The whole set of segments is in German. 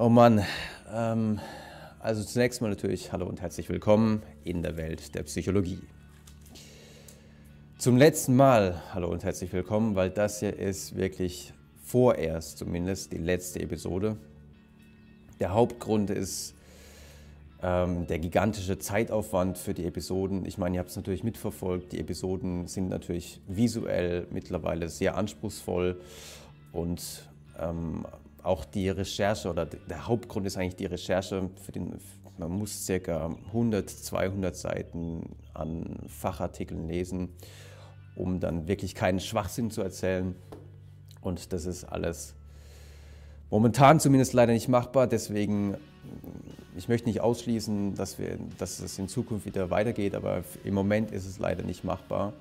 Oh Mann, ähm, also zunächst mal natürlich hallo und herzlich willkommen in der Welt der Psychologie. Zum letzten Mal hallo und herzlich willkommen, weil das hier ist wirklich vorerst zumindest die letzte Episode. Der Hauptgrund ist ähm, der gigantische Zeitaufwand für die Episoden. Ich meine, ihr habt es natürlich mitverfolgt. Die Episoden sind natürlich visuell mittlerweile sehr anspruchsvoll und ähm, auch die Recherche oder der Hauptgrund ist eigentlich die Recherche. Für den, man muss ca. 100, 200 Seiten an Fachartikeln lesen, um dann wirklich keinen Schwachsinn zu erzählen. Und das ist alles momentan zumindest leider nicht machbar. Deswegen, ich möchte nicht ausschließen, dass, wir, dass es in Zukunft wieder weitergeht, aber im Moment ist es leider nicht machbar.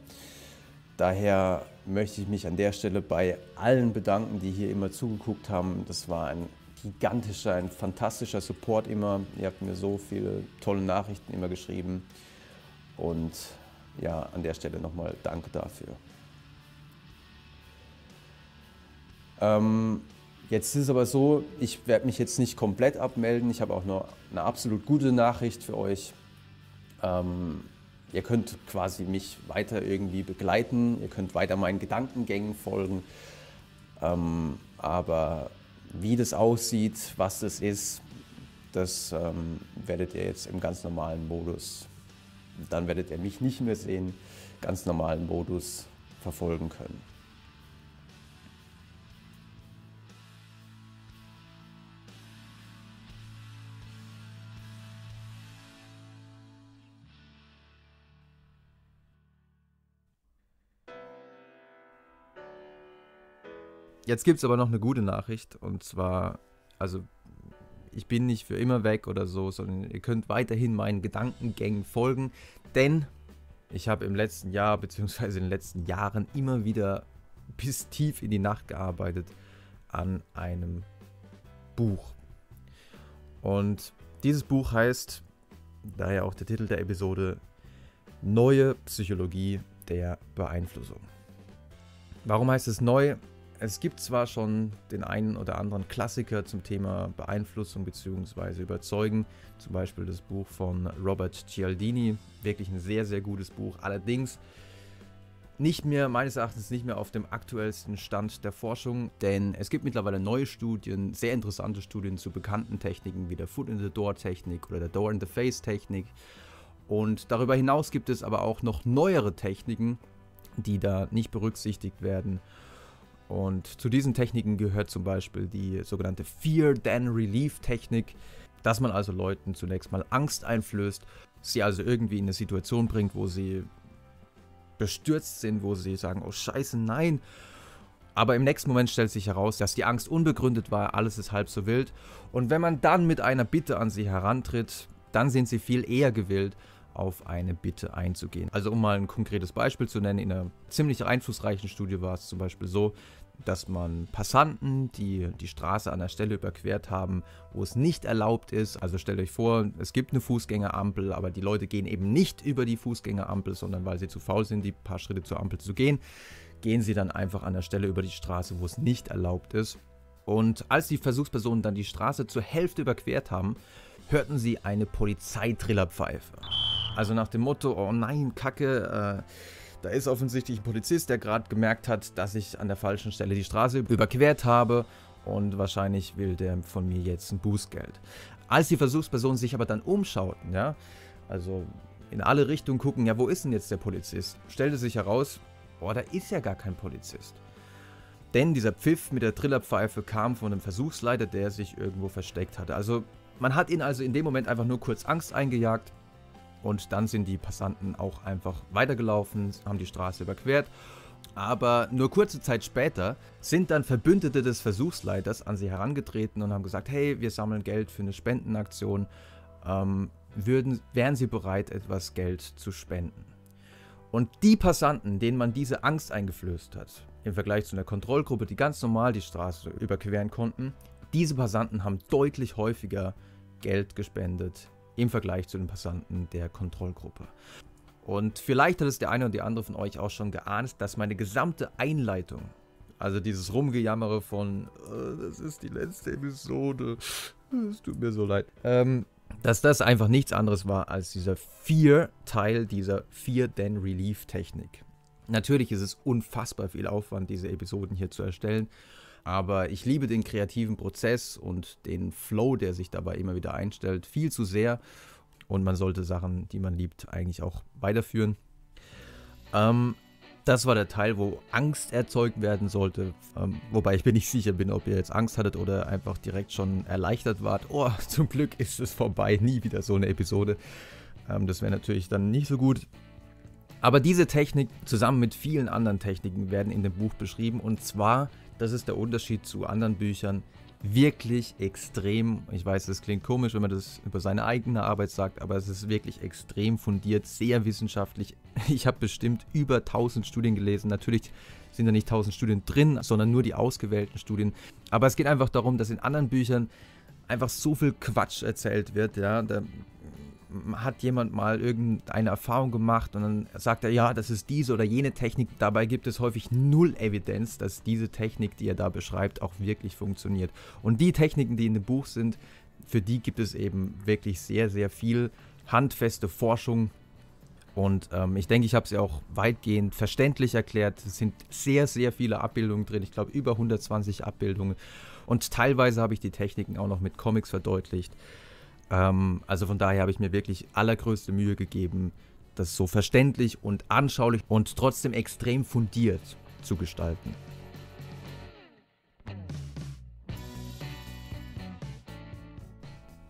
Daher möchte ich mich an der Stelle bei allen bedanken, die hier immer zugeguckt haben. Das war ein gigantischer, ein fantastischer Support immer. Ihr habt mir so viele tolle Nachrichten immer geschrieben. Und ja, an der Stelle nochmal danke dafür. Ähm, jetzt ist es aber so, ich werde mich jetzt nicht komplett abmelden. Ich habe auch noch eine absolut gute Nachricht für euch. Ähm, Ihr könnt quasi mich weiter irgendwie begleiten, ihr könnt weiter meinen Gedankengängen folgen. Ähm, aber wie das aussieht, was das ist, das ähm, werdet ihr jetzt im ganz normalen Modus, dann werdet ihr mich nicht mehr sehen, ganz normalen Modus verfolgen können. Jetzt gibt es aber noch eine gute Nachricht und zwar, also ich bin nicht für immer weg oder so, sondern ihr könnt weiterhin meinen Gedankengängen folgen, denn ich habe im letzten Jahr bzw. in den letzten Jahren immer wieder bis tief in die Nacht gearbeitet an einem Buch. Und dieses Buch heißt, daher auch der Titel der Episode, Neue Psychologie der Beeinflussung. Warum heißt es neu? Es gibt zwar schon den einen oder anderen Klassiker zum Thema Beeinflussung bzw. Überzeugen, zum Beispiel das Buch von Robert Cialdini, wirklich ein sehr, sehr gutes Buch. Allerdings nicht mehr, meines Erachtens nicht mehr auf dem aktuellsten Stand der Forschung, denn es gibt mittlerweile neue Studien, sehr interessante Studien zu bekannten Techniken wie der Foot in the Door Technik oder der Door in the Face Technik. Und darüber hinaus gibt es aber auch noch neuere Techniken, die da nicht berücksichtigt werden. Und zu diesen Techniken gehört zum Beispiel die sogenannte Fear Then Relief Technik, dass man also Leuten zunächst mal Angst einflößt, sie also irgendwie in eine Situation bringt, wo sie bestürzt sind, wo sie sagen, oh scheiße, nein. Aber im nächsten Moment stellt sich heraus, dass die Angst unbegründet war, alles ist halb so wild. Und wenn man dann mit einer Bitte an sie herantritt, dann sind sie viel eher gewillt, auf eine Bitte einzugehen. Also um mal ein konkretes Beispiel zu nennen, in einer ziemlich einflussreichen Studie war es zum Beispiel so, dass man Passanten, die die Straße an der Stelle überquert haben, wo es nicht erlaubt ist, also stellt euch vor, es gibt eine Fußgängerampel, aber die Leute gehen eben nicht über die Fußgängerampel, sondern weil sie zu faul sind, die paar Schritte zur Ampel zu gehen, gehen sie dann einfach an der Stelle über die Straße, wo es nicht erlaubt ist. Und als die Versuchspersonen dann die Straße zur Hälfte überquert haben, hörten sie eine Polizeitrillerpfeife. Also nach dem Motto, oh nein, Kacke, äh, da ist offensichtlich ein Polizist, der gerade gemerkt hat, dass ich an der falschen Stelle die Straße überquert habe und wahrscheinlich will der von mir jetzt ein Bußgeld. Als die Versuchspersonen sich aber dann umschauten, ja, also in alle Richtungen gucken, ja, wo ist denn jetzt der Polizist? Stellte sich heraus, boah, da ist ja gar kein Polizist. Denn dieser Pfiff mit der Trillerpfeife kam von einem Versuchsleiter, der sich irgendwo versteckt hatte. Also man hat ihn also in dem Moment einfach nur kurz Angst eingejagt und dann sind die Passanten auch einfach weitergelaufen, haben die Straße überquert. Aber nur kurze Zeit später sind dann Verbündete des Versuchsleiters an sie herangetreten und haben gesagt, hey, wir sammeln Geld für eine Spendenaktion. Ähm, würden, wären sie bereit, etwas Geld zu spenden? Und die Passanten, denen man diese Angst eingeflößt hat, im Vergleich zu einer Kontrollgruppe, die ganz normal die Straße überqueren konnten, diese Passanten haben deutlich häufiger Geld gespendet im Vergleich zu den Passanten der Kontrollgruppe. Und vielleicht hat es der eine oder die andere von euch auch schon geahnt, dass meine gesamte Einleitung, also dieses Rumgejammere von, oh, das ist die letzte Episode, Es tut mir so leid. Ähm, dass das einfach nichts anderes war als dieser Vier-Teil dieser Vier-Den-Relief-Technik. Natürlich ist es unfassbar viel Aufwand, diese Episoden hier zu erstellen. Aber ich liebe den kreativen Prozess und den Flow, der sich dabei immer wieder einstellt, viel zu sehr. Und man sollte Sachen, die man liebt, eigentlich auch weiterführen. Ähm, das war der Teil, wo Angst erzeugt werden sollte. Ähm, wobei ich mir nicht sicher bin, ob ihr jetzt Angst hattet oder einfach direkt schon erleichtert wart. Oh, zum Glück ist es vorbei. Nie wieder so eine Episode. Ähm, das wäre natürlich dann nicht so gut. Aber diese Technik zusammen mit vielen anderen Techniken werden in dem Buch beschrieben. Und zwar, das ist der Unterschied zu anderen Büchern, wirklich extrem, ich weiß, das klingt komisch, wenn man das über seine eigene Arbeit sagt, aber es ist wirklich extrem fundiert, sehr wissenschaftlich. Ich habe bestimmt über 1000 Studien gelesen. Natürlich sind da nicht 1000 Studien drin, sondern nur die ausgewählten Studien. Aber es geht einfach darum, dass in anderen Büchern einfach so viel Quatsch erzählt wird, ja, da hat jemand mal irgendeine Erfahrung gemacht und dann sagt er, ja, das ist diese oder jene Technik. Dabei gibt es häufig null Evidenz, dass diese Technik, die er da beschreibt, auch wirklich funktioniert. Und die Techniken, die in dem Buch sind, für die gibt es eben wirklich sehr, sehr viel handfeste Forschung. Und ähm, ich denke, ich habe sie auch weitgehend verständlich erklärt. Es sind sehr, sehr viele Abbildungen drin. Ich glaube, über 120 Abbildungen. Und teilweise habe ich die Techniken auch noch mit Comics verdeutlicht. Ähm, also von daher habe ich mir wirklich allergrößte Mühe gegeben, das so verständlich und anschaulich und trotzdem extrem fundiert zu gestalten.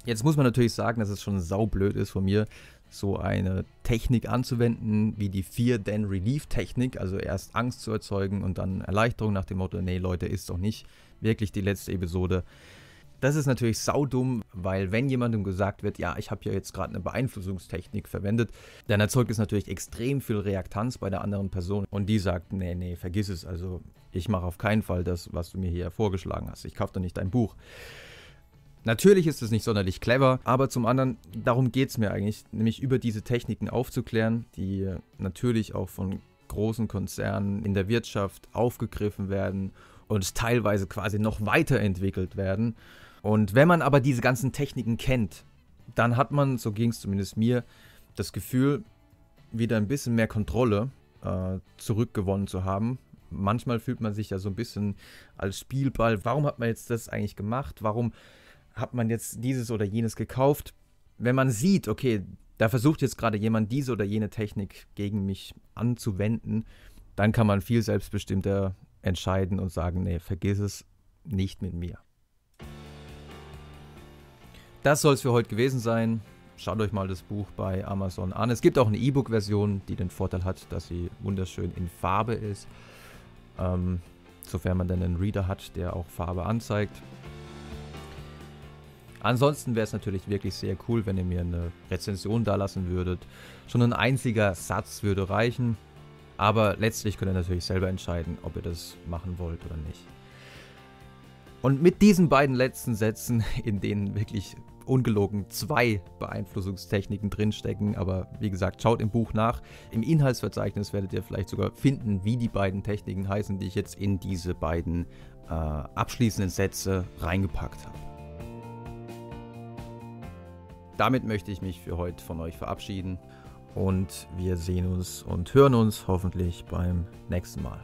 Jetzt muss man natürlich sagen, dass es schon saublöd ist von mir, so eine Technik anzuwenden, wie die Fear-Then-Relief-Technik, also erst Angst zu erzeugen und dann Erleichterung nach dem Motto, nee Leute, ist doch nicht wirklich die letzte Episode. Das ist natürlich saudumm, weil wenn jemandem gesagt wird, ja, ich habe ja jetzt gerade eine Beeinflussungstechnik verwendet, dann erzeugt es natürlich extrem viel Reaktanz bei der anderen Person und die sagt, nee, nee, vergiss es, also ich mache auf keinen Fall das, was du mir hier vorgeschlagen hast. Ich kaufe doch nicht dein Buch. Natürlich ist es nicht sonderlich clever, aber zum anderen, darum geht es mir eigentlich, nämlich über diese Techniken aufzuklären, die natürlich auch von großen Konzernen in der Wirtschaft aufgegriffen werden und teilweise quasi noch weiterentwickelt werden. Und wenn man aber diese ganzen Techniken kennt, dann hat man, so ging es zumindest mir, das Gefühl, wieder ein bisschen mehr Kontrolle äh, zurückgewonnen zu haben. Manchmal fühlt man sich ja so ein bisschen als Spielball. Warum hat man jetzt das eigentlich gemacht? Warum hat man jetzt dieses oder jenes gekauft? Wenn man sieht, okay, da versucht jetzt gerade jemand diese oder jene Technik gegen mich anzuwenden, dann kann man viel selbstbestimmter entscheiden und sagen, nee, vergiss es nicht mit mir. Das soll es für heute gewesen sein. Schaut euch mal das Buch bei Amazon an. Es gibt auch eine E-Book-Version, die den Vorteil hat, dass sie wunderschön in Farbe ist. Ähm, sofern man dann einen Reader hat, der auch Farbe anzeigt. Ansonsten wäre es natürlich wirklich sehr cool, wenn ihr mir eine Rezension da lassen würdet. Schon ein einziger Satz würde reichen. Aber letztlich könnt ihr natürlich selber entscheiden, ob ihr das machen wollt oder nicht. Und mit diesen beiden letzten Sätzen, in denen wirklich ungelogen zwei Beeinflussungstechniken drinstecken, aber wie gesagt, schaut im Buch nach. Im Inhaltsverzeichnis werdet ihr vielleicht sogar finden, wie die beiden Techniken heißen, die ich jetzt in diese beiden äh, abschließenden Sätze reingepackt habe. Damit möchte ich mich für heute von euch verabschieden und wir sehen uns und hören uns hoffentlich beim nächsten Mal.